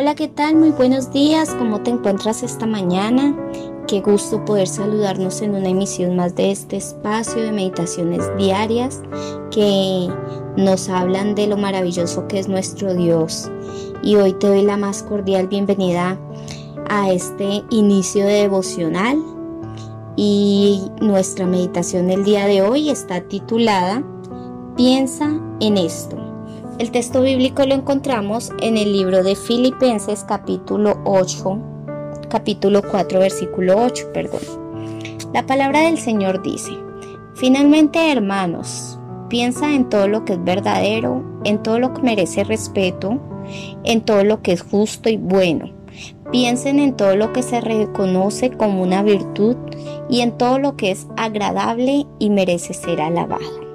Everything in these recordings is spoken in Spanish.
Hola, ¿qué tal? Muy buenos días. ¿Cómo te encuentras esta mañana? Qué gusto poder saludarnos en una emisión más de este espacio de meditaciones diarias que nos hablan de lo maravilloso que es nuestro Dios. Y hoy te doy la más cordial bienvenida a este inicio de devocional. Y nuestra meditación del día de hoy está titulada Piensa en esto. El texto bíblico lo encontramos en el libro de Filipenses capítulo 8, capítulo 4, versículo 8, perdón. La palabra del Señor dice, finalmente hermanos, piensa en todo lo que es verdadero, en todo lo que merece respeto, en todo lo que es justo y bueno. Piensen en todo lo que se reconoce como una virtud y en todo lo que es agradable y merece ser alabado.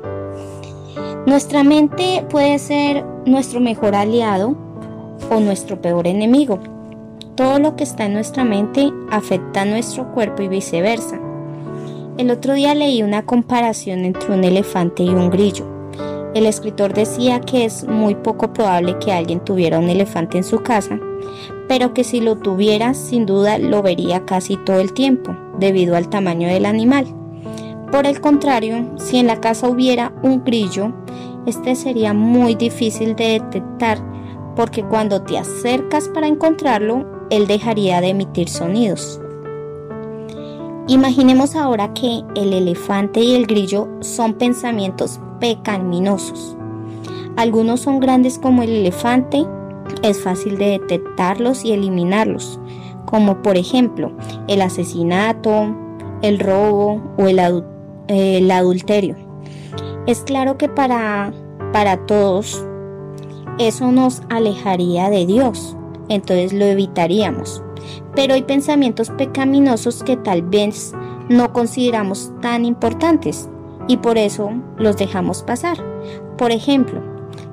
Nuestra mente puede ser nuestro mejor aliado o nuestro peor enemigo. Todo lo que está en nuestra mente afecta a nuestro cuerpo y viceversa. El otro día leí una comparación entre un elefante y un grillo. El escritor decía que es muy poco probable que alguien tuviera un elefante en su casa, pero que si lo tuviera sin duda lo vería casi todo el tiempo, debido al tamaño del animal. Por el contrario, si en la casa hubiera un grillo, este sería muy difícil de detectar porque cuando te acercas para encontrarlo, él dejaría de emitir sonidos. Imaginemos ahora que el elefante y el grillo son pensamientos pecaminosos. Algunos son grandes como el elefante, es fácil de detectarlos y eliminarlos, como por ejemplo el asesinato, el robo o el, el adulterio. Es claro que para, para todos eso nos alejaría de Dios, entonces lo evitaríamos. Pero hay pensamientos pecaminosos que tal vez no consideramos tan importantes y por eso los dejamos pasar. Por ejemplo,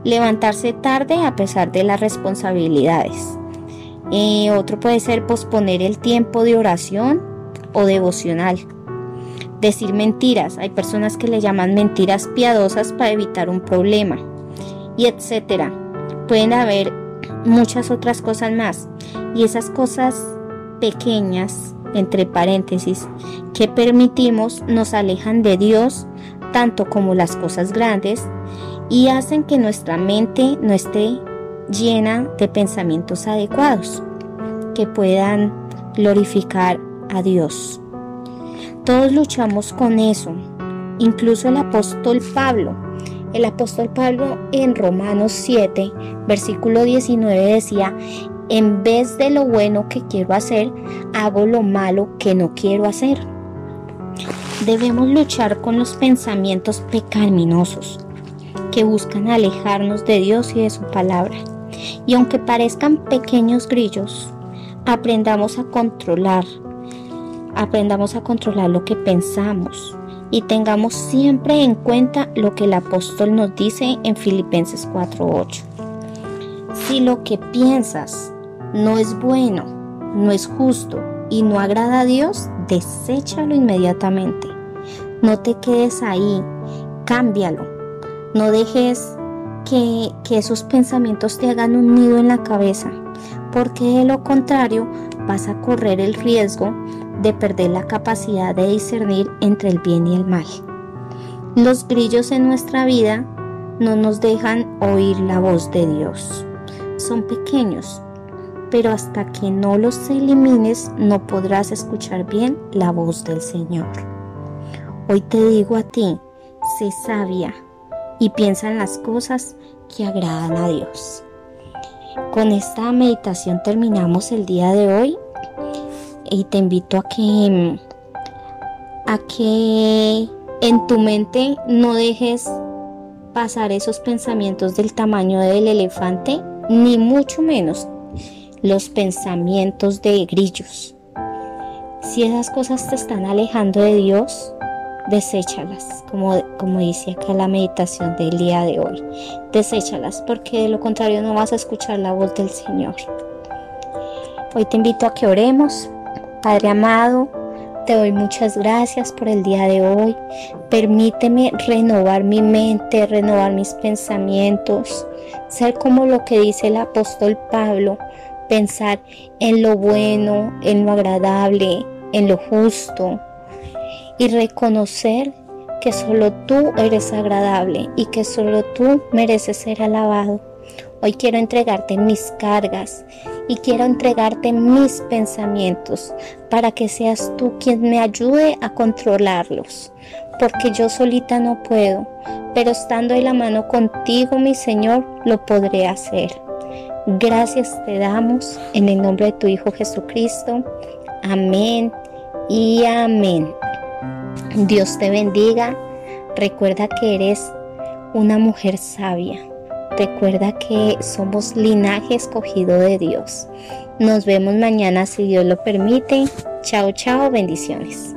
levantarse tarde a pesar de las responsabilidades. Eh, otro puede ser posponer el tiempo de oración o devocional decir mentiras. Hay personas que le llaman mentiras piadosas para evitar un problema y etcétera. Pueden haber muchas otras cosas más y esas cosas pequeñas entre paréntesis que permitimos nos alejan de Dios tanto como las cosas grandes y hacen que nuestra mente no esté llena de pensamientos adecuados que puedan glorificar a Dios. Todos luchamos con eso, incluso el apóstol Pablo. El apóstol Pablo en Romanos 7, versículo 19 decía, en vez de lo bueno que quiero hacer, hago lo malo que no quiero hacer. Debemos luchar con los pensamientos pecaminosos que buscan alejarnos de Dios y de su palabra. Y aunque parezcan pequeños grillos, aprendamos a controlar aprendamos a controlar lo que pensamos y tengamos siempre en cuenta lo que el apóstol nos dice en Filipenses 4:8. Si lo que piensas no es bueno, no es justo y no agrada a Dios, deséchalo inmediatamente. No te quedes ahí, cámbialo. No dejes que, que esos pensamientos te hagan un nido en la cabeza, porque de lo contrario vas a correr el riesgo de perder la capacidad de discernir entre el bien y el mal. Los grillos en nuestra vida no nos dejan oír la voz de Dios. Son pequeños, pero hasta que no los elimines no podrás escuchar bien la voz del Señor. Hoy te digo a ti, sé sabia y piensa en las cosas que agradan a Dios. Con esta meditación terminamos el día de hoy y te invito a que a que en tu mente no dejes pasar esos pensamientos del tamaño del elefante, ni mucho menos los pensamientos de grillos. Si esas cosas te están alejando de Dios, deséchalas, como, como dice acá la meditación del día de hoy. Deséchalas porque de lo contrario no vas a escuchar la voz del Señor. Hoy te invito a que oremos Padre amado, te doy muchas gracias por el día de hoy. Permíteme renovar mi mente, renovar mis pensamientos, ser como lo que dice el apóstol Pablo, pensar en lo bueno, en lo agradable, en lo justo y reconocer que solo tú eres agradable y que solo tú mereces ser alabado. Hoy quiero entregarte mis cargas y quiero entregarte mis pensamientos para que seas tú quien me ayude a controlarlos, porque yo solita no puedo, pero estando en la mano contigo, mi Señor, lo podré hacer. Gracias te damos en el nombre de tu Hijo Jesucristo. Amén y amén. Dios te bendiga. Recuerda que eres una mujer sabia. Recuerda que somos linaje escogido de Dios. Nos vemos mañana si Dios lo permite. Chao, chao, bendiciones.